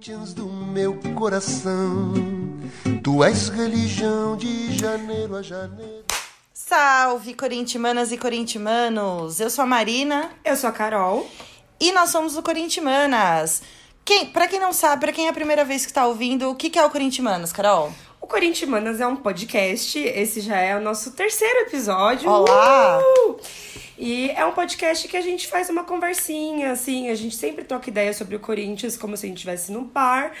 Corinthians do meu coração, tu és religião de janeiro a janeiro. Salve, corintimanas e corintimanos! Eu sou a Marina Eu sou a Carol. e nós somos o Corintimanas. Quem, pra quem não sabe, pra quem é a primeira vez que tá ouvindo, o que, que é o Corintimanas, Carol? O Corintimanas é um podcast. Esse já é o nosso terceiro episódio. Olá! Uhul! E é um podcast que a gente faz uma conversinha, assim. A gente sempre troca ideia sobre o Corinthians, como se a gente estivesse num bar.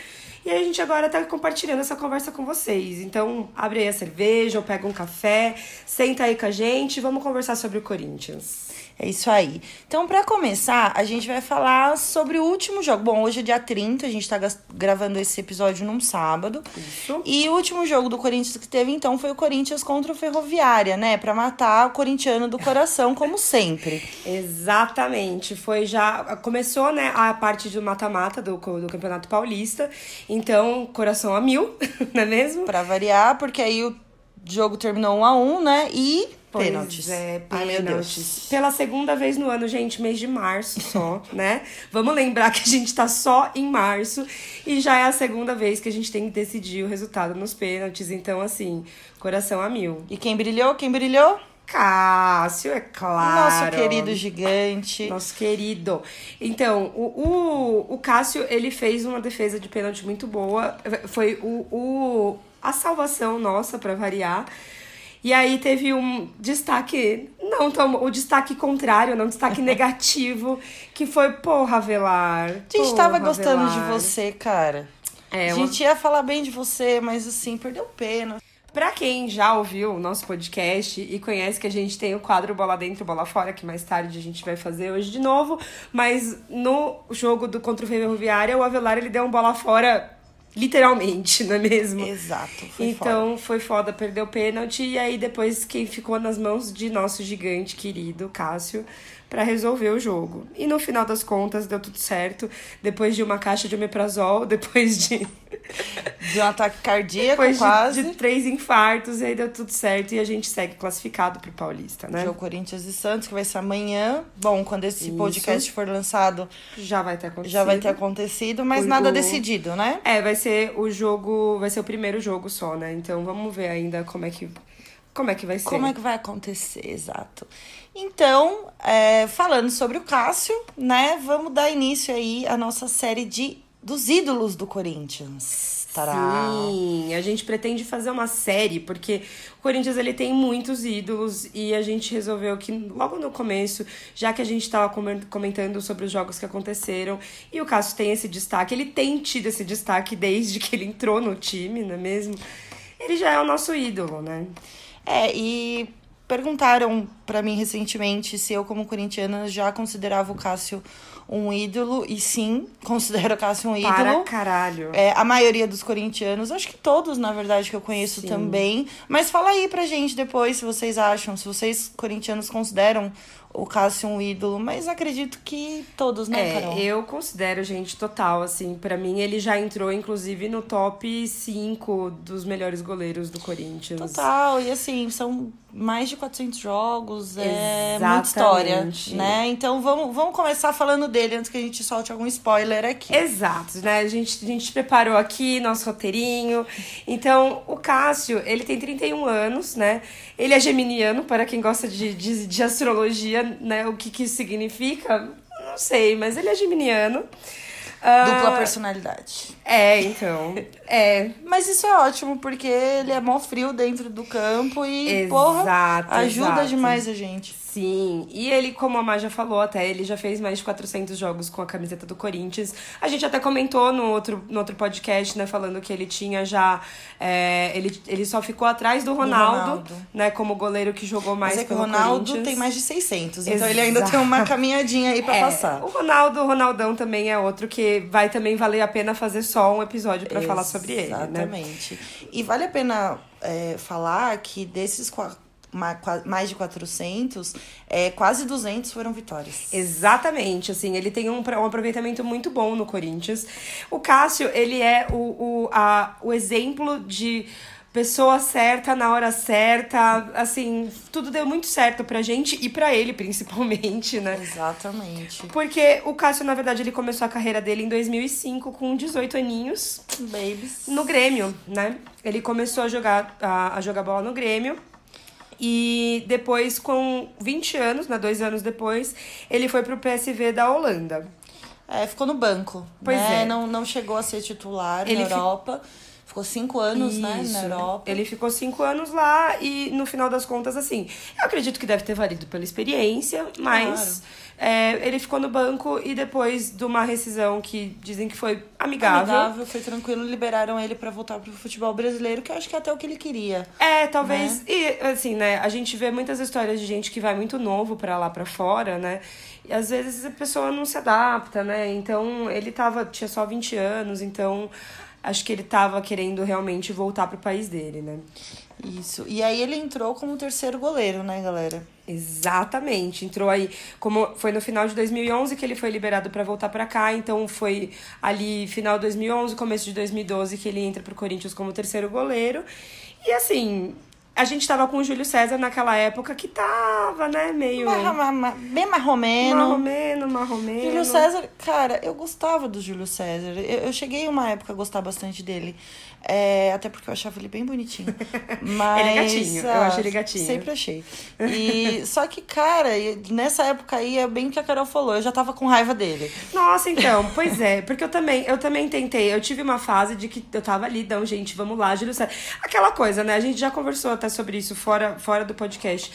E a gente agora tá compartilhando essa conversa com vocês. Então, abre aí a cerveja ou pega um café, senta aí com a gente e vamos conversar sobre o Corinthians. É isso aí. Então, pra começar, a gente vai falar sobre o último jogo. Bom, hoje é dia 30, a gente tá gravando esse episódio num sábado. Isso. E o último jogo do Corinthians que teve, então, foi o Corinthians contra o Ferroviária, né? Pra matar o corintiano do coração, como sempre. Exatamente. Foi já. Começou, né, a parte do mata-mata do, do Campeonato Paulista. Então, coração a mil, não é mesmo? Pra variar, porque aí o jogo terminou 1 a 1 né? E Pois pênaltis. É, Ai, meu pênaltis. Deus. Pela segunda vez no ano, gente, mês de março só, né? Vamos lembrar que a gente tá só em março e já é a segunda vez que a gente tem que decidir o resultado nos pênaltis. Então, assim, coração a mil. E quem brilhou? Quem brilhou? Cássio, é claro. Nosso querido gigante. Nosso querido. Então, o, o, o Cássio, ele fez uma defesa de pênalti muito boa. Foi o, o, a salvação nossa, pra variar. E aí teve um destaque, não tão, o destaque contrário, não, destaque negativo, que foi, porra, Avelar. A gente tava gostando de Avelar. você, cara. É, a uma- gente ia falar bem de você, mas assim, perdeu pena. Pra quem já ouviu o nosso podcast e conhece que a gente tem o quadro Bola Dentro, Bola Fora, que mais tarde a gente vai fazer hoje de novo, mas no jogo do contra o Ferroviária, o Avelar ele deu um bola fora literalmente, não é mesmo? Exato. Foi então foi foda, perdeu o pênalti e aí depois quem ficou nas mãos de nosso gigante querido, Cássio, pra resolver o jogo. E no final das contas deu tudo certo, depois de uma caixa de omeprazol, depois de. De um ataque cardíaco, depois de- quase. De, três infartos, e aí deu tudo certo e a gente segue classificado pro Paulista, né? Jogo Corinthians e Santos, que vai ser amanhã. Bom, quando esse Isso. podcast for lançado, Já vai ter acontecido. já vai ter acontecido, mas O- nada o- decidido, né? É, vai ser o jogo, vai ser o primeiro jogo só, né? Então vamos ver ainda como é que como é que vai ser. Como é que vai acontecer, exato. Então, é, falando sobre o Cássio, né? Vamos dar início aí à nossa série de dos ídolos do Corinthians. Tará. Sim, a gente pretende fazer uma série, porque o Corinthians ele tem muitos ídolos e a gente resolveu que logo no começo, já que a gente estava comentando sobre os jogos que aconteceram, e o Cássio tem esse destaque, ele tem tido esse destaque desde que ele entrou no time, não é mesmo? Ele já é o nosso ídolo, né? É, e perguntaram pra mim recentemente se eu, como corintiana, já considerava o Cássio um ídolo. E sim, considero o Cássio um ídolo. Para caralho. É, a maioria dos corintianos, acho que todos, na verdade, que eu conheço Sim. também. Mas fala aí pra gente depois se vocês acham, se vocês corintianos consideram o Cássio um ídolo. Mas acredito que todos, né, Carol? É, eu considero, gente, total, assim, pra mim ele já entrou, inclusive, no top 5 dos melhores goleiros do Corinthians. Total, e assim, são mais de 400 jogos, é Exatamente. muita história, né? Então vamos, vamos começar falando dele antes que a gente solte algum spoiler aqui. Exato, né? A gente, a gente preparou aqui nosso roteirinho. Então, o Cássio, ele tem 31 anos, né? Ele é geminiano, para quem gosta de, de, de astrologia, né? O que, que isso significa? Não sei, mas ele é geminiano. Dupla Ah, personalidade. É, então. É. Mas isso é ótimo, porque ele é mó frio dentro do campo e, porra, Exato, ajuda exato. demais a gente. Sim, e ele, como a Má já falou até, ele já fez mais de 400 jogos com a camiseta do Corinthians. A gente até comentou no outro, no outro podcast, né, falando que ele tinha já... é, ele, ele só ficou atrás do Ronaldo, Ronaldo. né, como goleiro que jogou mais Mas é que o Ronaldo tem mais de 600, então ele ainda Exato. tem uma caminhadinha aí pra É, passar. O Ronaldo, o Ronaldão também é outro que vai também valer a pena fazer só um episódio pra falar sobre ele, né? Exatamente. E vale a pena é, falar que desses qua- ma- qua- mais de 400, é, quase 200 foram vitórias. Exatamente, assim, ele tem um, um aproveitamento muito bom no Corinthians. O Cássio, ele é o, o, a, o exemplo de pessoa certa na hora certa, assim, tudo deu muito certo pra gente e pra ele principalmente, né? Exatamente. Porque o Cássio, na verdade, ele começou a carreira dele em 2005 com 18 aninhos Babies. no Grêmio, né? Ele começou a jogar a, a jogar bola no Grêmio. E depois, com 20 anos, né, dois anos depois, ele foi pro PSV da Holanda. É, ficou no banco. Pois né? é. Não, não chegou a ser titular Ele na fi- Europa. Ficou cinco anos, né, Isso. na Europa. Ele ficou cinco anos lá e no final das contas, assim, eu acredito que deve ter valido pela experiência, mas é, ele ficou no banco e depois de uma rescisão que dizem que foi amigável. Amigável, foi tranquilo, liberaram ele pra voltar pro futebol brasileiro, que eu acho que é até o que ele queria. É, talvez. E assim, né? A gente vê muitas histórias de gente que vai muito novo pra lá pra fora, né? E às vezes a pessoa não se adapta, né? Então ele tava, tinha só 20 anos, então acho que ele tava querendo realmente voltar pro país dele, né? Isso. E aí ele entrou como terceiro goleiro, né, galera? Exatamente. Entrou aí, como foi no final de 2011 que ele foi liberado pra voltar pra cá, então foi ali final de 2011, começo de 2012 que ele entra pro Corinthians como terceiro goleiro. E assim, a gente tava com o Júlio César naquela época que tava, né, meio Ma- ma- ma- bem marromeno. marromeno, marromeno. Júlio César, cara, eu gostava do Júlio César. Eu, eu cheguei uma época a gostar bastante dele. É, até porque eu achava ele bem bonitinho. Mas, Ele é gatinho, eu ah, acho ele gatinho. Sempre achei. E, só que, cara, nessa época aí, é bem o que a Carol falou, eu já tava com raiva dele. Nossa, então, pois é, porque eu também, eu também tentei, eu tive uma fase de que eu tava ali, não, gente, vamos lá, Júlio César. Aquela coisa, né? A gente já conversou até sobre isso fora, fora do podcast.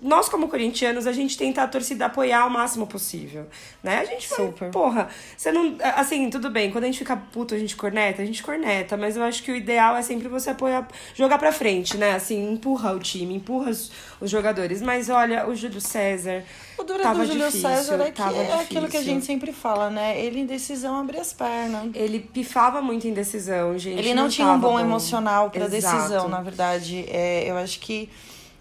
Nós, como corintianos, a gente tenta a torcida apoiar o máximo possível, né? A gente fala, Super. porra, você não... Assim, tudo bem, quando a gente fica puto, a gente corneta, a gente corneta, mas eu acho que o ideal é sempre você apoiar, jogar pra frente, né? Assim, empurra o time, empurra os, os jogadores. Mas olha, o Júlio César... O duro tava do Júlio difícil, César é, que é aquilo que a gente sempre fala, né? Ele em decisão abre as pernas. Ele pifava muito em decisão, gente. Ele não, tinha um tava bom, emocional pra Exato. decisão, na verdade. É, eu acho que,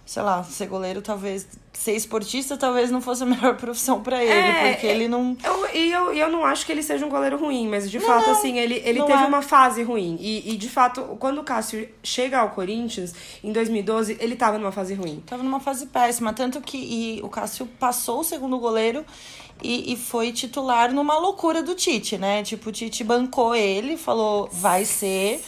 sei lá, ser goleiro talvez. Ser esportista talvez não fosse a melhor profissão pra ele, É, porque é- ele não. Eu, e eu, eu não acho que ele seja um goleiro ruim, mas de fato, assim, ele, ele não teve é. uma fase ruim. E, e de fato, quando o Cássio chega ao Corinthians, em 2012, ele tava numa fase ruim. Tava numa fase péssima. Tanto que e o Cássio passou o segundo goleiro e, e foi titular numa loucura do Tite, né? Tipo, o Tite bancou ele, falou, vai ser.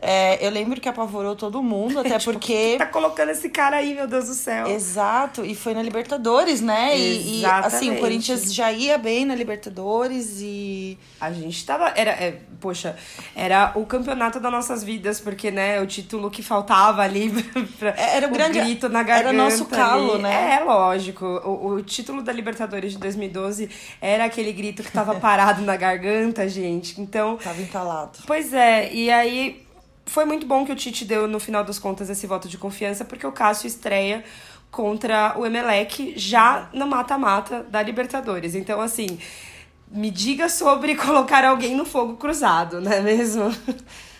É, eu lembro que apavorou todo mundo, até porque. Tá colocando esse cara aí, meu Deus do céu. Exato, e foi na Libertadores, né? E, e, assim, o Corinthians já ia bem na Libertadores e. A gente tava. Era, é, poxa, era o campeonato das nossas vidas, porque, né, o título que faltava ali pra, Era o grande- grito na era garganta. nosso calo, ali. né? É, lógico. O, o título da Libertadores de 2012 era aquele grito que tava parado na garganta, gente. Então, Tava entalado. Pois é, e aí foi muito bom que o Tite deu, no final das contas, esse voto de confiança, porque o Cássio estreia contra o Emelec já no mata-mata da Libertadores. Então, assim, me diga sobre colocar alguém no fogo cruzado, não é mesmo?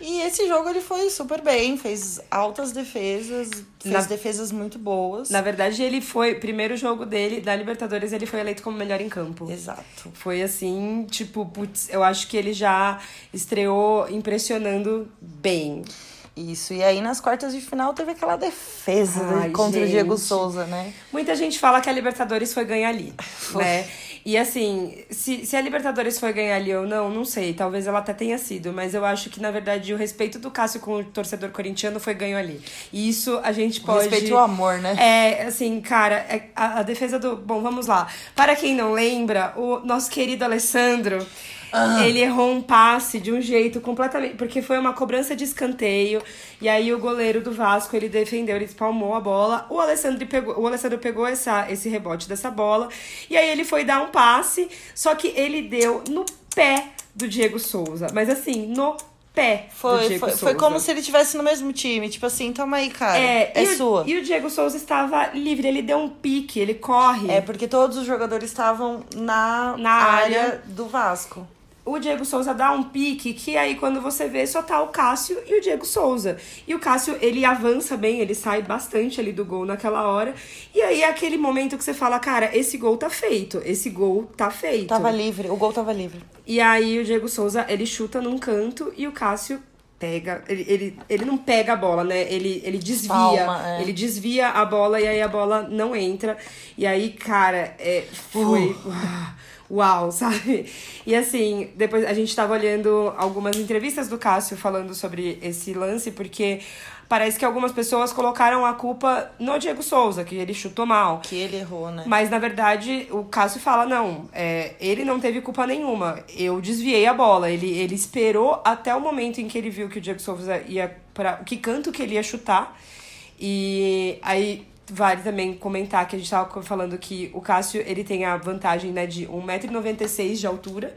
E esse jogo ele foi super bem, fez altas defesas, fez Na- defesas muito boas. Na verdade, ele foi, primeiro jogo dele da Libertadores, ele foi eleito como melhor em campo. Exato. Foi assim, tipo, putz, eu acho que ele já estreou impressionando bem. Isso. E aí nas quartas de final teve aquela defesa Ai, contra o gente. Diego Souza, né? Muita gente fala que a Libertadores foi ganhar ali, né? E assim, se, se a Libertadores foi ganhar ali ou não, não sei. Talvez ela até tenha sido, mas eu acho que, na verdade, o respeito do Cássio com o torcedor corintiano foi ganho ali. E isso a gente pode. respeito e o amor, né? É, assim, cara, é- a, a defesa do. Bom, vamos lá. Para quem não lembra, o nosso querido Alessandro. Ele errou um passe de um jeito completamente. Porque foi uma cobrança de escanteio. E aí o goleiro do Vasco ele defendeu, ele espalmou a bola. O Alessandro pegou, o Alessandro pegou essa, esse rebote dessa bola. E aí ele foi dar um passe. Só que ele deu no pé do Diego Souza. Mas assim, no pé do Foi, Diego foi, Souza. foi como se ele tivesse no mesmo time. Tipo assim, toma aí, cara. É, É, e o- sua. E o Diego Souza estava livre, ele deu um pique, ele corre. É porque todos os jogadores estavam na, Na área, área. do Vasco. O Diego Souza dá um pique que aí quando você vê só tá o Cássio e o Diego Souza. E o Cássio, ele avança bem, ele sai bastante ali do gol naquela hora. E aí é aquele momento que você fala, cara, esse gol tá feito, esse gol tá feito. Tava livre, o gol tava livre. E aí o Diego Souza, ele chuta num canto e o Cássio pega. Ele, ele, ele não pega a bola, né? Ele, ele desvia. Palma, é. Ele desvia a bola e aí a bola não entra. E aí, cara, é, foi. Uau, sabe? E assim, depois a gente tava olhando algumas entrevistas do Cássio falando sobre esse lance, porque parece que algumas pessoas colocaram a culpa no Diego Souza, que ele chutou mal. Que ele errou, né? Mas na verdade o Cássio fala: não, é, ele não teve culpa nenhuma. Eu desviei a bola. Ele, ele esperou até o momento em que ele viu que o Diego Souza ia para o que canto que ele ia chutar. E aí vale também comentar que a gente tava falando que o Cássio ele tem a vantagem né, de 1,96m de altura.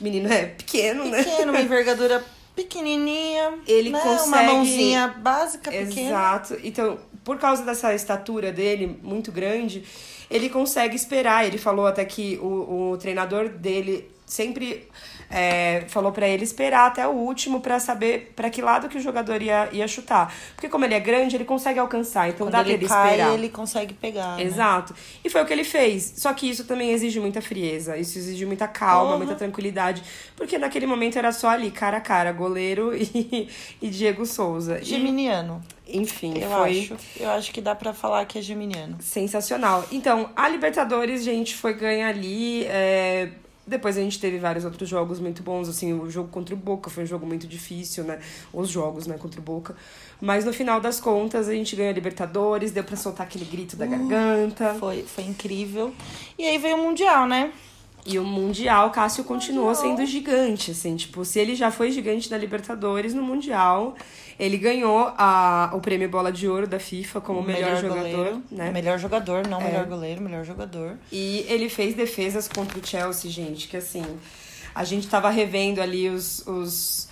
O menino é pequeno, né? Pequeno, uma envergadura pequenininha. Ele né? consegue- Uma mãozinha básica, pequena. Exato. Então, por causa dessa estatura dele muito grande, ele consegue esperar. Ele falou até que o, o treinador dele sempre é, falou pra ele esperar até o último pra saber pra que lado que o jogador ia, ia chutar. Porque como ele é grande, ele consegue alcançar. Então Quando dá pra ele ele cai, esperar. ele consegue pegar. né? Exato. E foi o que ele fez. Só que isso também exige muita frieza, isso exige muita calma, Uhum. muita tranquilidade. Porque naquele momento era só ali, cara a cara, goleiro e, e Diego Souza. E, Geminiano. enfim, Eu foi acho. Eu acho que dá pra falar que é geminiano. sensacional. Então, a Libertadores, gente, foi ganha ali. é, Depois a gente teve vários outros jogos muito bons, assim, o jogo contra o Boca foi um jogo muito difícil, né? Os jogos, né, contra o Boca. Mas no final das contas, a gente ganhou a Libertadores, deu pra soltar aquele grito Uh. da garganta. Foi, foi incrível. E aí veio o Mundial, né? E o Mundial, Cássio continuou sendo gigante, assim, tipo, se ele já foi gigante na Libertadores, no Mundial, ele ganhou a, o prêmio Bola de Ouro da FIFA como o melhor, jogador, goleiro. né? É. Melhor jogador, não melhor goleiro, melhor jogador. E ele fez defesas contra o Chelsea, gente, que assim, a gente tava revendo ali os, os,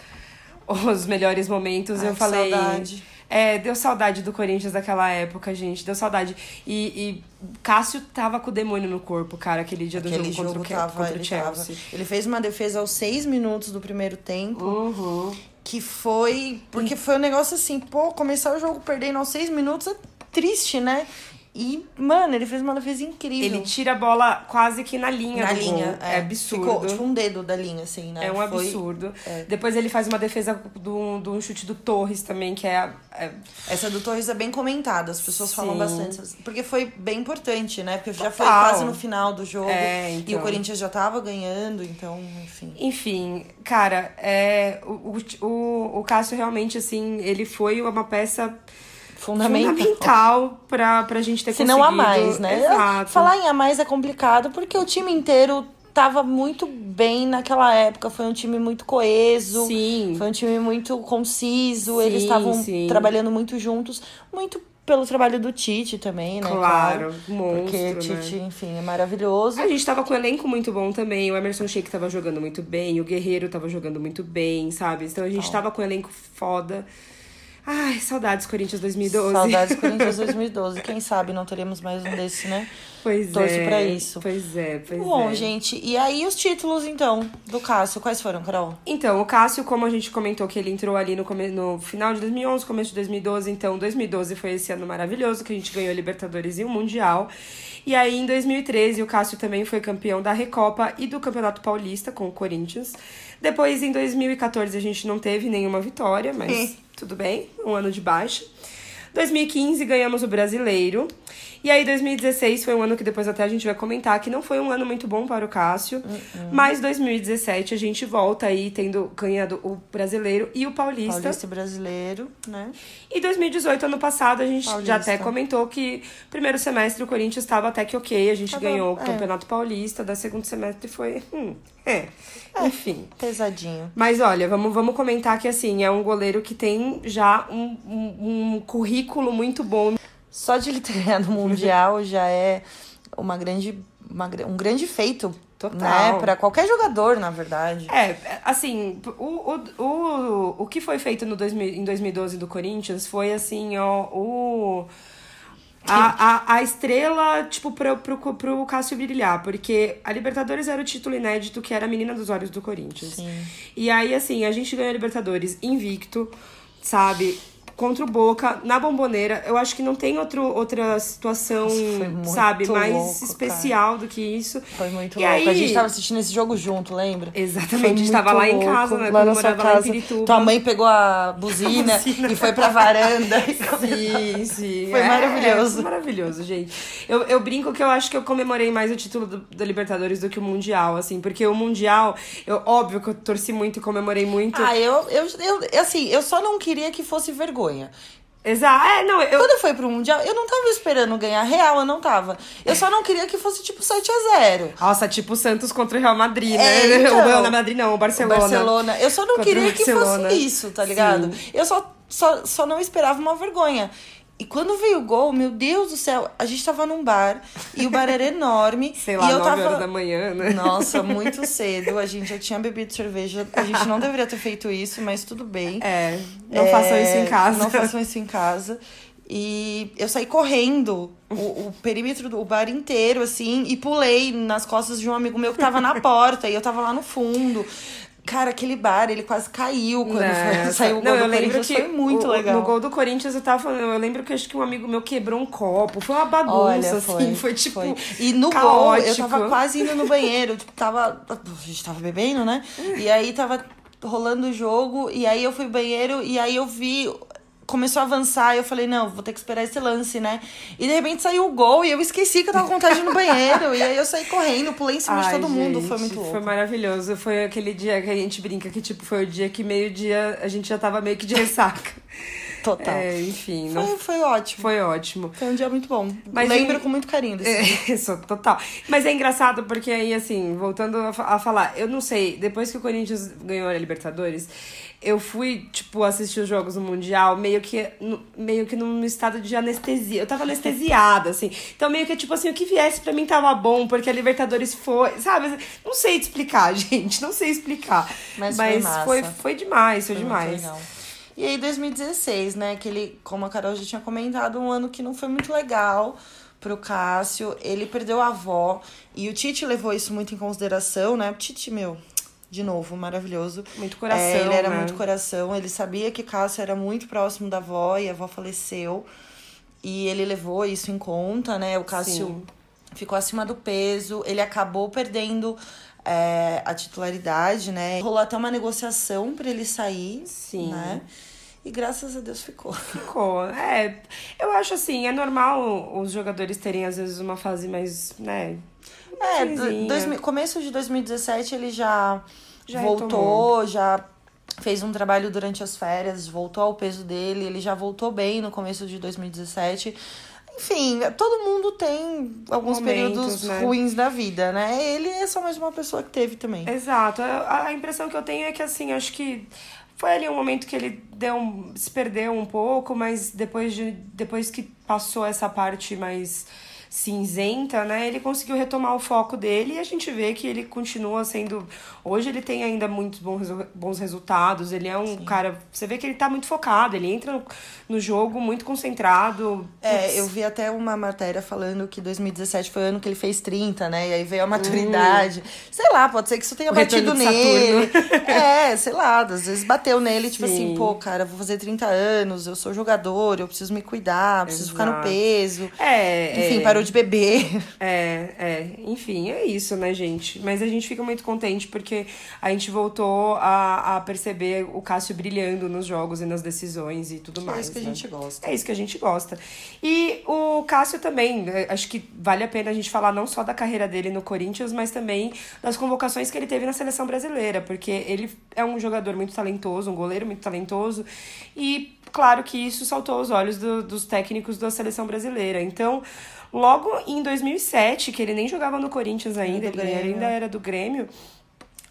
os melhores momentos, Ai, eu falei. saudade. É, deu saudade do Corinthians daquela época, gente. Deu saudade. E, e Cássio tava com o demônio no corpo, cara, aquele dia do Aquele jogo, jogo contra, o, tava, contra ele o Chelsea. tava. Ele fez uma defesa aos seis minutos do primeiro tempo. Uhum. Que foi. Porque foi um negócio assim, pô, começar o jogo perdendo aos seis minutos é triste, né? E, mano, ele fez uma defesa incrível. Ele tira a bola quase que na linha na linha. gol. É, absurdo. Ficou tipo um dedo da linha, assim, né? É um Foi- absurdo. Depois ele faz uma defesa do, do chute do Torres também, que é, é Essa do Torres é bem comentada, as pessoas falam Sim. bastante. Porque foi bem importante, né? Porque já foi quase no final do jogo. É, E então. o Corinthians já tava ganhando, então, enfim. Enfim, cara, é, o, o, o Cássio realmente, assim, ele foi uma peça Fundamental. fundamental pra, pra gente ter Se não conseguido. a mais, né? Exato. Falar em a mais é complicado porque o time inteiro tava muito bem naquela época. Foi um time muito coeso. Sim. Foi um time muito conciso. Sim, Eles estavam trabalhando muito juntos. Muito pelo trabalho do Tite também, né? Claro, Porque monstro, o né? Tite, enfim, é maravilhoso. A gente tava com um elenco muito bom também. O Emerson Sheik tava jogando muito bem. O Guerreiro tava jogando muito bem, sabe? Então a gente tava com um elenco foda. Ai, saudades Corinthians 2012. Saudades Corinthians 2012. Quem sabe não teremos mais um desse, né? Pois Torço é. pra isso. Pois é, pois Bom, é. gente, e aí os títulos, então, do Cássio, quais foram, Carol? Então, o Cássio, como a gente comentou que ele entrou ali no, come... no final de 2011, começo de 2012, então 2012 foi esse ano maravilhoso que a gente ganhou a Libertadores e o Mundial. E aí em 2013 o Cássio também foi campeão da Recopa e do Campeonato Paulista com o Corinthians. Depois em 2014 a gente não teve nenhuma vitória, mas tudo bem, um ano de baixa. 2015 ganhamos o Brasileiro. E aí 2016 foi um ano que depois até a gente vai comentar que não foi um ano muito bom para o Cássio. Uh-uh. Mas 2017 a gente volta aí tendo ganhado o Brasileiro e o Paulista. Paulista e brasileiro, né? E 2018, ano passado, a gente Paulista. já até comentou que primeiro semestre o Corinthians estava até que ok, a gente Tava- ganhou o é. Campeonato Paulista, da segundo semestre foi. Hum, é. Enfim. Pesadinho. Mas olha, vamos, vamos comentar que assim, é um goleiro que tem já um, um, um currículo muito bom. Só de ele ter ganhado o Mundial já é uma grande, uma um grande feito. Total. Né? Pra qualquer jogador, na verdade. É, assim, o, o, o, o que foi feito no 2000, em 2012 do Corinthians foi assim, ó, o. A, a, a estrela, tipo, pro, pro, pro Cássio brilhar, porque a Libertadores era o título inédito que era a menina dos olhos do Corinthians. Sim. E aí, assim, a gente ganhou a Libertadores invicto, sabe? Contra o Boca, na bomboneira. Eu acho que não tem outro, outra situação, sabe, mais louco, especial do que isso. Foi muito E louco. aí- A gente tava assistindo esse jogo junto, lembra? Exatamente, Foi a gente tava lá em louco, casa, né? Lá na sua em casa. Tua mãe pegou a buzina, buzina. e foi pra varanda. Sim, sim. Foi É, maravilhoso. foi maravilhoso, gente. Eu, eu brinco que eu acho que eu comemorei mais o título do, da Libertadores do que o Mundial, assim, porque o Mundial, eu, óbvio que eu torci muito e comemorei muito. Ah, eu, eu, eu, assim, eu só não queria que fosse vergonha. Exato. É, não, eu. Quando foi pro Mundial, eu não tava esperando ganhar real, eu não tava. Eu só não queria que fosse tipo 7 a 0 Nossa, tipo o Santos contra o Real Madrid, né? É, então. o Real Madrid não, o Barcelona. Barcelona. Eu só não o queria que fosse isso, tá ligado? Eu só, só, só não esperava uma vergonha. E quando veio o gol, meu Deus do céu, a gente tava num bar e o bar era enorme. Sei lá, e eu 9 tava... horas da manhã, né? Nossa, muito cedo. A gente já tinha bebido cerveja. A gente não deveria ter feito isso, mas tudo bem. É, não É, façam isso em casa. Não façam isso em casa. E eu saí correndo o, o perímetro do bar inteiro, assim, e pulei nas costas de um amigo meu que tava na porta, e eu tava lá no fundo. Cara, aquele bar, ele quase caiu quando É, foi, saiu o gol não, do eu lembro Corinthians. que Foi muito o- legal. No gol do Corinthians eu tava falando, eu lembro que acho que um amigo meu quebrou um copo. Foi uma bagunça, Olha, assim. foi, Foi, tipo. foi. E no caótico. gol, eu tava quase indo no banheiro. Tipo, tava. A gente tava bebendo, né? E aí tava rolando o jogo. E aí eu fui banheiro. E aí eu vi. Começou a avançar. E eu falei, não, vou ter que esperar esse lance, né? E de repente saiu o gol. E eu esqueci que eu tava com vontade de no banheiro. e aí eu saí correndo, pulei em cima de Ai, todo mundo. gente, Foi muito louco. Foi maravilhoso. Foi aquele dia que a gente brinca que, tipo, foi o dia que meio-dia a gente já tava meio que de ressaca. Total. É, enfim, não Foi, foi ótimo. foi ótimo. Foi um dia muito bom. Mas Lembro em- com muito carinho desse. É, Isso, total. Mas é engraçado porque aí, assim, voltando a, a falar, eu não sei, depois que o Corinthians ganhou a Libertadores, eu fui, tipo, assistir os jogos do Mundial meio que, no- meio que num estado de anestesia. Eu tava anestesiada, assim. Então, meio que, tipo assim, o que viesse pra mim tava bom, porque a Libertadores foi, sabe? Não sei te explicar, gente, não sei explicar. Mas foi massa. foi, foi demais, foi, Foi demais. E aí, 2016, né? Que ele, como a Carol já tinha comentado, um ano que não foi muito legal pro Cássio. Ele perdeu a avó. E o Tite levou isso muito em consideração, né? O Tite, meu, de novo, maravilhoso. Muito coração, É, ele era né? muito coração. Ele sabia que Cássio era muito próximo da avó e a avó faleceu. E ele levou isso em conta, né? O Cássio Sim. ficou acima do peso. Ele acabou perdendo é, a titularidade, né? Rolou até uma negociação pra ele sair, Sim. né? E graças a Deus ficou. Ficou. É, eu acho assim, é normal os jogadores terem às vezes uma fase mais, né? É, dois começo de 2017 ele já, Já voltou, retomou. já fez um trabalho durante as férias, voltou ao peso dele, ele já voltou bem no começo de 2017. Enfim, todo mundo tem alguns Momentos, períodos né? ruins da vida, né? Ele é só mais uma pessoa que teve também. Exato. A, impressão que eu tenho é que assim, acho que foi ali um momento que ele deu um, se perdeu um pouco, mas depois de depois que passou essa parte mais cinzenta, né, ele conseguiu retomar o foco dele e a gente vê que ele continua sendo hoje ele tem ainda muitos bons, bons resultados, ele é um cara, você vê que ele tá muito focado, ele entra no, no jogo muito concentrado. É, Putz, eu vi até uma matéria falando que 2017 foi o ano que ele fez 30, né? E aí veio a maturidade. Sei lá, pode ser que isso tenha Hum. O batido nele. É, sei lá, às vezes bateu nele, tipo Sim. assim, pô, cara, vou fazer 30 anos, eu sou jogador, eu preciso me cuidar, preciso ficar no Exato. peso. É, Enfim, é. Parou de beber. É, é, enfim, é isso, né, gente? Mas a gente fica muito contente porque a gente voltou a, a perceber o Cássio brilhando nos jogos e nas decisões e tudo mais. é isso que a né? gente gosta. É isso que a gente gosta. E o Cássio também, é, acho que vale a pena a gente falar não só da carreira dele no Corinthians, mas também das convocações que ele teve na seleção brasileira, porque ele é um jogador muito talentoso, um goleiro muito talentoso, e claro que isso saltou aos olhos do- dos técnicos da seleção brasileira. Então, logo em 2007, que ele nem jogava no Corinthians ainda, ele ainda era do Grêmio,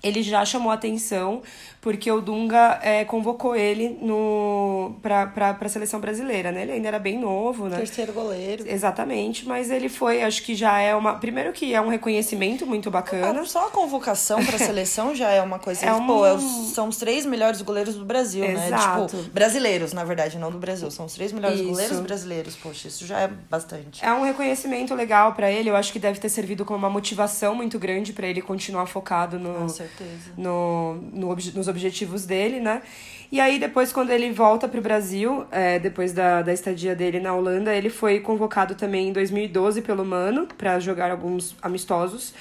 ele já chamou atenção porque o Dunga é, convocou ele no pra, pra, pra seleção brasileira, né? Ele ainda era bem novo, né? Terceiro goleiro. Exatamente, mas ele foi, acho que já é uma. Primeiro que é um reconhecimento muito bacana. Ah, Só a convocação pra seleção já é uma coisa. É Pô, um- é os- são os três melhores goleiros do Brasil, né? Exato. Tipo, brasileiros, na verdade, não do Brasil. São os três melhores Isso. goleiros brasileiros. Poxa, isso já é bastante. É um reconhecimento legal pra ele. Eu acho que deve ter servido como uma motivação muito grande pra ele continuar focado no, Com certeza. certeza. no, no, nos objetivos dele, né? E aí, depois, quando ele volta pro Brasil, é, depois da, da estadia dele na Holanda, ele foi convocado também em 2012 pelo Mano para jogar alguns amistosos.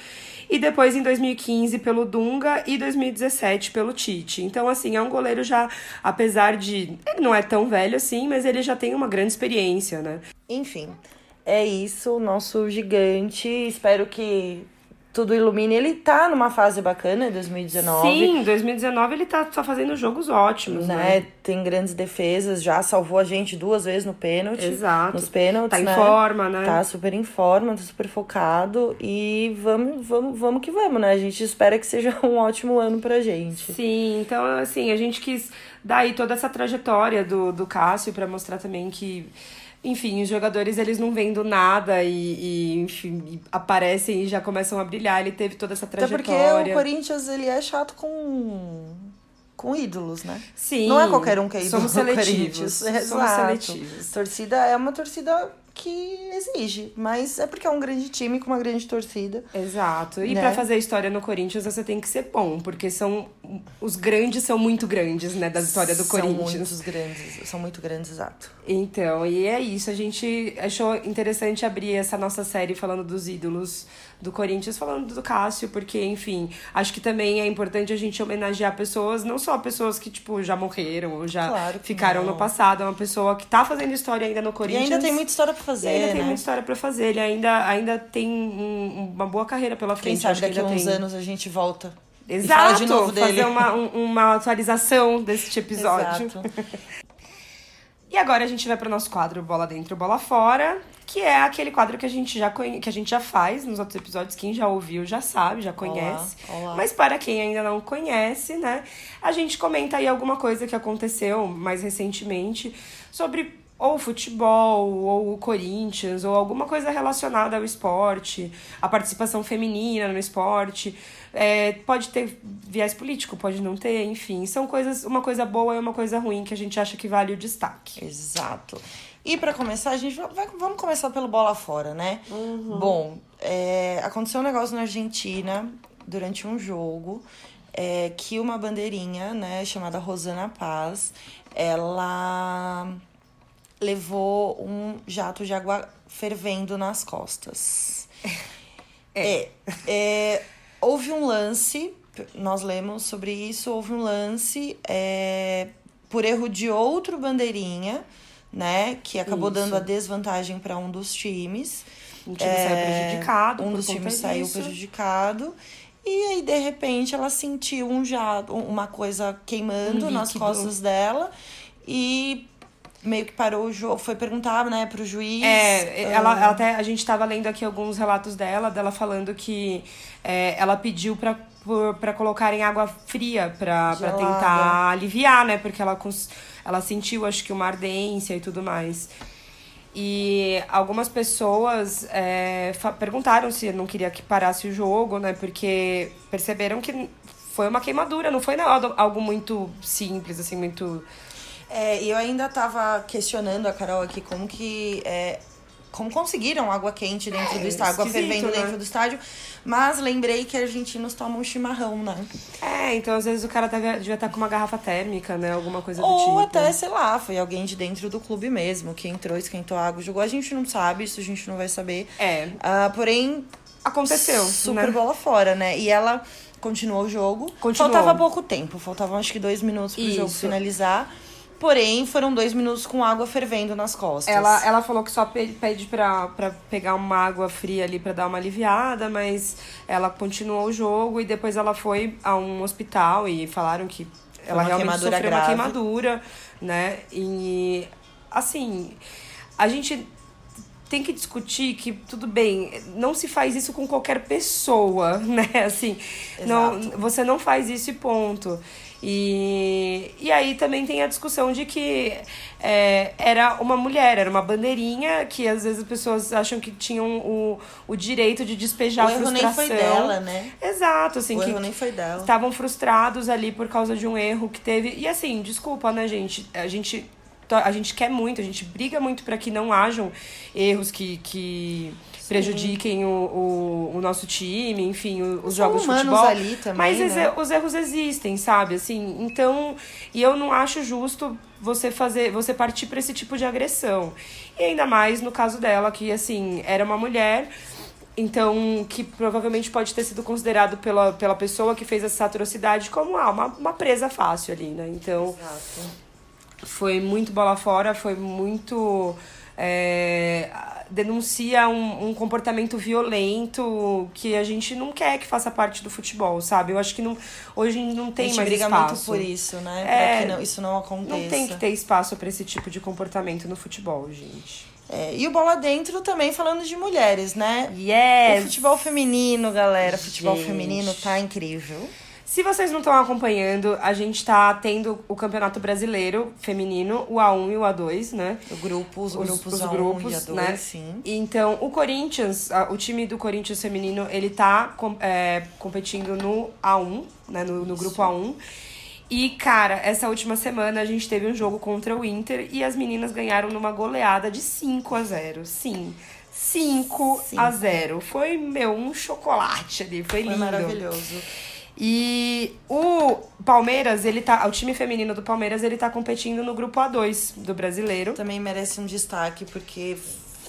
E depois em 2015 pelo Dunga e 2017 pelo Tite. Então, assim, é um goleiro já, apesar de. Ele não é tão velho assim, mas ele já tem uma grande experiência, né? Enfim, é isso, nosso gigante. Espero que tudo ilumine. Ele tá numa fase bacana, 2019. Sim, 2019 ele tá só fazendo jogos ótimos, né? Né? Tem grandes defesas, já salvou a gente duas vezes no pênalti. Exato. Nos pênaltis, Tá em né? forma, né? Tá super em forma, tá super focado. E vamos, vamos, vamos que vamos, né? A gente espera que seja um ótimo ano pra gente. Sim, então assim, a gente quis dar aí toda essa trajetória do, do Cássio pra mostrar também que, enfim, os jogadores eles não vêm do nada e, e, enfim, e aparecem e já começam a brilhar. Ele teve toda essa Até porque trajetória. o Corinthians, ele é chato com, com ídolos, né? Sim. Não é qualquer um que é ídolo Somos seletivos. Corinthians. Somos Exato. seletivos. Torcida é uma torcida que exige, mas é porque é um grande time com uma grande torcida. Exato. E Né? pra fazer história no Corinthians você tem que ser bom, porque são os grandes são muito grandes, né, da história do São Corinthians. muitos grandes, são muito grandes, exato. Então, e é isso. A gente achou interessante abrir essa nossa série falando dos ídolos do Corinthians, falando do Cássio, porque, enfim, acho que também é importante a gente homenagear pessoas, não só pessoas que, tipo, já morreram ou já Claro ficaram não. no passado. É uma pessoa que tá fazendo história ainda no E Corinthians. ainda tem muita história pra fazer, E ainda né? tem muita história pra fazer. Ele ainda, ainda tem um- uma boa carreira pela Quem frente. sabe acho que daqui a uns tem. anos a gente volta. Exato! de. Fazer uma, um- uma atualização deste episódio. Exato. E agora a gente vai pro nosso quadro Bola Dentro, Bola Fora, que é aquele quadro que a gente já, conhe... que a gente já faz nos outros episódios. Quem já ouviu já sabe, já conhece. olá. Mas para quem ainda não conhece, né, a gente comenta aí alguma coisa que aconteceu mais recentemente sobre ou futebol, ou o Corinthians, ou alguma coisa relacionada ao esporte, a participação feminina no esporte. É, pode ter viés político, pode não ter, enfim. São coisas, uma coisa boa e uma coisa ruim que a gente acha que vale o destaque. Exato. E pra começar, a gente vai, vamos começar pelo bola fora, né? Bom, é, aconteceu um negócio na Argentina durante um jogo é, que uma bandeirinha, né, chamada Rosana Paz, ela levou um jato de água fervendo nas costas. É. é, houve um lance, nós lemos sobre isso, houve um lance é, por erro de outro bandeirinha, né? Que acabou Isso. dando a desvantagem para um dos times. Um time saiu prejudicado. Um dos times saiu disso. prejudicado. E aí, de repente, ela sentiu um jato, uma coisa queimando Um nas costas dela. E meio que parou o jogo. Foi perguntar, né, pro juiz. É, ah, ela, ela até, a gente tava lendo aqui alguns relatos dela, dela falando que é, ela pediu pra, por- pra colocarem água fria Gelada. tentar aliviar, né? Porque ela, cons- ela sentiu, acho que, uma ardência e tudo mais. E algumas pessoas é, perguntaram se não queria que parasse o jogo, né? Porque perceberam que foi uma queimadura, não foi nada, algo muito simples, assim, muito. É, e eu ainda tava questionando a Carol aqui como que. é, como conseguiram água quente dentro É, do estádio, água fervendo né? dentro do estádio. Mas lembrei que argentinos tomam chimarrão, né? É, então às vezes o cara deve, devia estar com uma garrafa térmica, né? Alguma coisa do Ou tipo. até, sei lá, foi alguém de dentro do clube mesmo, que entrou, esquentou a água, jogou. A gente não sabe, isso a gente não vai saber. É, Ah, porém, aconteceu. super né? bola fora, né? E ela continuou o jogo. Continuou. Faltava pouco tempo, faltavam acho que dois minutos pro jogo Isso. finalizar. Porém, foram dois minutos com água fervendo nas costas. Ela, ela falou que só pe- pede pra, pra pegar uma água fria ali pra dar uma aliviada, mas ela continuou o jogo e depois ela foi a um hospital e falaram que ela uma realmente sofreu uma grave. queimadura, né? E assim, a gente tem que discutir que tudo bem, não se faz isso com qualquer pessoa, né? Assim, não, Exato. você não faz isso e ponto. E, e aí também tem a discussão de que é, era uma mulher, era uma bandeirinha que às vezes as pessoas acham que tinham o, o direito de despejar o a erro nem frustração. foi dela, né? Exato, assim, o que erro nem foi dela. estavam frustrados ali por causa de um erro que teve. E assim, desculpa, né, gente? A gente a gente quer muito, a gente briga muito para que não hajam erros que, que prejudiquem o, o, o, nosso time, enfim, o, os jogos de futebol. Ali também, mas né? os erros existem, sabe? Assim, então, e eu não acho justo você fazer, você partir para esse tipo de agressão. E ainda mais no caso dela, que assim, era uma mulher então, que provavelmente pode ter sido considerado pela, pela pessoa que fez essa atrocidade como ah, uma, uma presa fácil ali, né? Então, Exato. Foi muito bola fora, foi muito. É, denuncia um, um, comportamento violento que a gente não quer que faça parte do futebol, sabe? Eu acho que não, hoje não tem a gente mais briga espaço. muito por isso, né? É, pra que não, isso não aconteça. Não tem que ter espaço para esse tipo de comportamento no futebol, gente. É, e o Bola Dentro também falando de mulheres, né? Yes! O futebol feminino, galera. O futebol Gente. feminino tá incrível. Se vocês não estão acompanhando, a gente tá tendo o Campeonato Brasileiro Feminino, o A1 e o A2, né? O grupo, os, Os- grupos os A1 grupos, e A2, né? sim. Então, o Corinthians, o time do Corinthians feminino, ele tá é, competindo no A1, né? No, no grupo A1. E, cara, essa última semana a gente teve um jogo contra o Inter e as meninas ganharam numa goleada de 5 a 0 Sim. 5 a 0 Foi, meu, um chocolate ali. Foi, Foi lindo. maravilhoso. E o Palmeiras, ele tá. O time feminino do Palmeiras, ele tá competindo no grupo A2 do brasileiro. Também merece um destaque, porque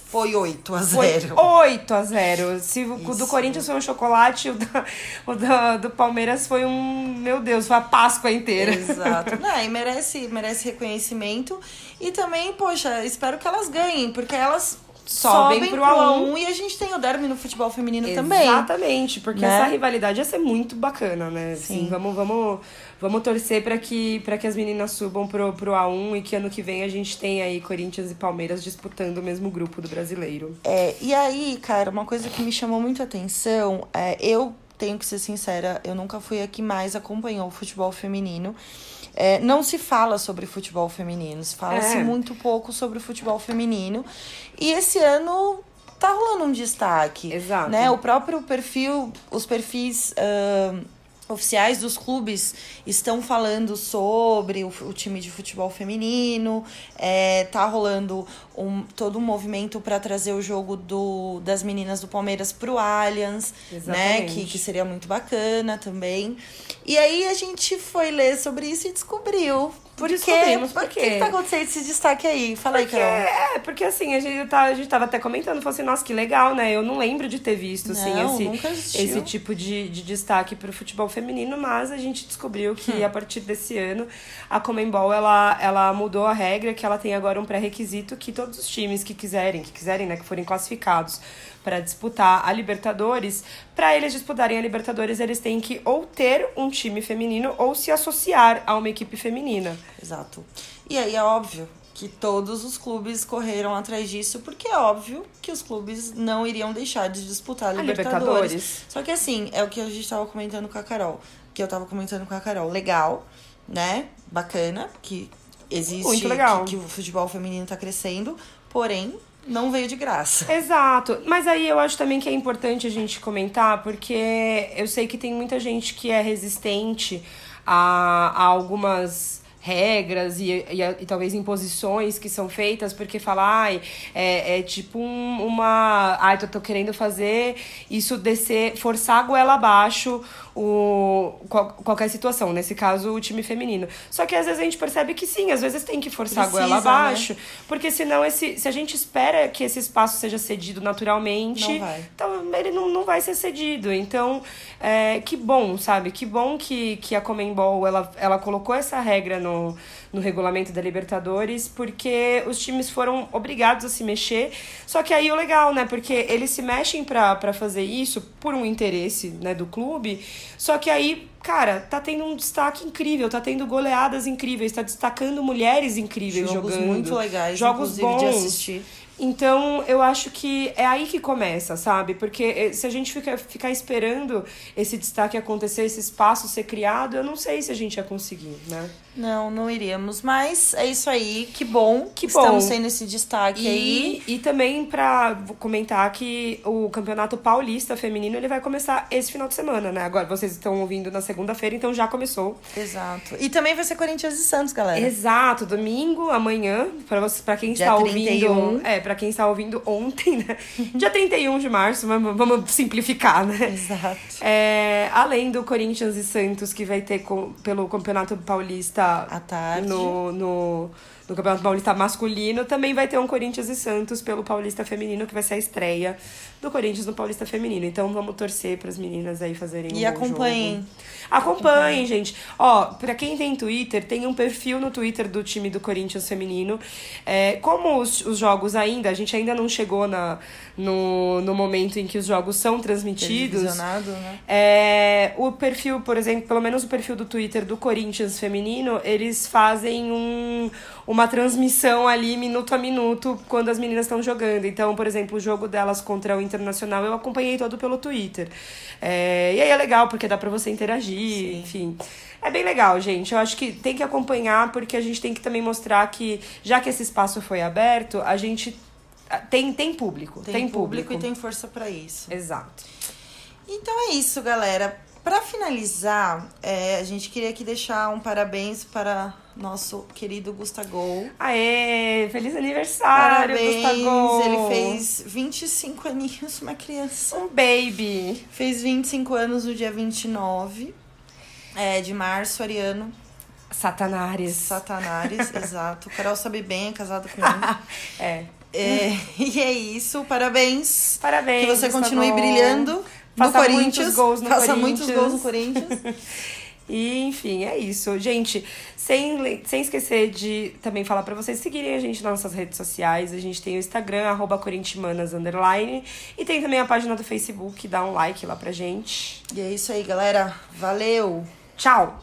foi 8 a Foi 0 8 a 0 Se o Isso. do Corinthians foi um chocolate, o, da, o da- do Palmeiras foi um. Meu Deus, foi a Páscoa inteira. Exato. Não, e merece, merece reconhecimento. E também, poxa, espero que elas ganhem, porque elas Sobem sobem, pro pro A1. A1 e a gente tem o derby no futebol feminino também. Exatamente, porque Né? essa rivalidade ia ser muito bacana, né? Sim. Assim, vamos, vamos, vamos torcer para que, pra que as meninas subam pro, pro A1 e que ano que vem a gente tenha aí Corinthians e Palmeiras disputando o mesmo grupo do brasileiro. É, e aí, cara, uma coisa que me chamou muito a atenção é eu tenho que ser sincera, eu nunca fui a que mais acompanhou o futebol feminino. É, não se fala sobre futebol feminino, se fala-se É. muito pouco sobre o futebol feminino. E esse ano tá rolando um destaque. Exato. Né? O próprio perfil, os perfis. ahn, Oficiais dos clubes estão falando sobre o, o time de futebol feminino, é, tá rolando um, todo um movimento para trazer o jogo do, das meninas do Palmeiras pro Allianz, né? Exatamente. Que, que seria muito bacana também. E aí a gente foi ler sobre isso e descobriu. Por quê? Descobrimos por que quê. que tá acontecendo esse destaque aí? Fala Porque, aí, Carol. é, porque assim, a gente, tá, a gente tava até comentando, falou assim, nossa, que legal, né? Eu não lembro de ter visto, assim, Não, esse, nunca existiu. esse tipo de, de destaque pro futebol feminino, mas a gente descobriu que Hum. a partir desse ano a Comembol, ela, ela mudou a regra, que ela tem agora um pré-requisito que todos os times que quiserem, que quiserem, né, que forem classificados para disputar a Libertadores, para eles disputarem a Libertadores, eles têm que ou ter um time feminino ou se associar a uma equipe feminina. Exato. E aí é óbvio que todos os clubes correram atrás disso, porque é óbvio que os clubes não iriam deixar de disputar a A Libertadores. Libertadores. Só que assim, é o que a gente tava comentando com a Carol. Que eu tava comentando com a Carol. Legal, né? Bacana, que existe. Muito legal. Que, que o futebol feminino tá crescendo, porém, não veio de graça. Exato. Mas aí eu acho também que é importante a gente comentar, porque eu sei que tem muita gente que é resistente a, a algumas regras e, e, e talvez imposições que são feitas porque fala, ai, é, é tipo um- uma. Ai, tô, tô querendo fazer isso descer, forçar a goela abaixo o, qual- qualquer situação, nesse caso o time feminino. Só que às vezes a gente percebe que sim, às vezes tem que forçar a goela Precisa, né? abaixo, porque senão esse, se a gente espera que esse espaço seja cedido naturalmente, então ele não, não vai ser cedido. Então, é, que bom, sabe? Que bom que, que a Comembol ela, ela colocou essa regra no, no regulamento da Libertadores, porque os times foram obrigados a se mexer. Só que aí o legal, né? Porque eles se mexem pra pra fazer isso por um interesse né, do clube. Só que aí, cara, tá tendo um destaque incrível, tá tendo goleadas incríveis, tá destacando mulheres incríveis Jogos jogando. muito legais, jogos inclusive, de bons. assistir. Então, eu acho que é aí que começa, sabe? Porque eh, se a gente fica, ficar esperando esse destaque acontecer, esse espaço ser criado, eu não sei se a gente ia conseguir, né? Não, não iríamos. Mas é isso aí. Que bom Que que estamos bom. tendo esse destaque aí. E, e também pra comentar que o Campeonato Paulista Feminino ele vai começar esse final de semana, né? Agora vocês estão ouvindo na segunda-feira, então já começou. Exato. E também vai ser Corinthians e Santos, galera. Exato, domingo, amanhã, pra você, para quem Dia está 31. ouvindo, é, para quem está ouvindo ontem, né? Dia 31 de março, vamos, vamos simplificar, né? Exato. É, além do Corinthians e Santos, que vai ter co- pelo Campeonato Paulista À tarde. no, no, no Campeonato Paulista masculino, também vai ter um Corinthians e Santos pelo Paulista Feminino, que vai ser a estreia do Corinthians no Paulista Feminino. Então vamos torcer para as meninas aí fazerem um E bom acompanhem. Acompanhem, gente. Ó, pra quem tem Twitter, tem um perfil no Twitter do time do Corinthians feminino. É, como os, os jogos ainda, a gente ainda não chegou na, no, no momento em que os jogos são transmitidos. Né? É, o perfil, por exemplo, pelo menos o perfil do Twitter do Corinthians feminino, eles fazem um, uma transmissão ali minuto a minuto quando as meninas estão jogando. Então, por exemplo, o jogo delas contra o Internacional eu acompanhei todo pelo Twitter. É, e aí é legal porque dá pra você interagir, enfim. É bem legal, gente. Eu acho que tem que acompanhar porque a gente tem que também mostrar que, já que esse espaço foi aberto, a gente tem, tem público. Tem, Tem, público, e tem força pra isso. Exato. Então é isso, galera. Pra finalizar, é, a gente queria aqui deixar um parabéns para nosso querido Gustavo. Aê, feliz aniversário, Parabéns! Gustavo. Ele fez 25 aninhos, uma criança. um baby. Fez 25 anos no dia 29 é, de março, Ariano. Satanares. Satanares, exato. Carol sabe bem, é casado com ele. É. É, e é isso, parabéns. Parabéns. Que você Gustavo. continue brilhando Faça no muitos Corinthians. gols no Faça Corinthians. muitos gols no Corinthians. E, enfim, é isso. Gente, sem, sem esquecer de também falar pra vocês seguirem a gente nas nossas redes sociais. A gente tem o Instagram, arroba corintimanas, underline. E tem também a página do Facebook, dá um like lá pra gente. e é isso aí, galera. Valeu! Tchau!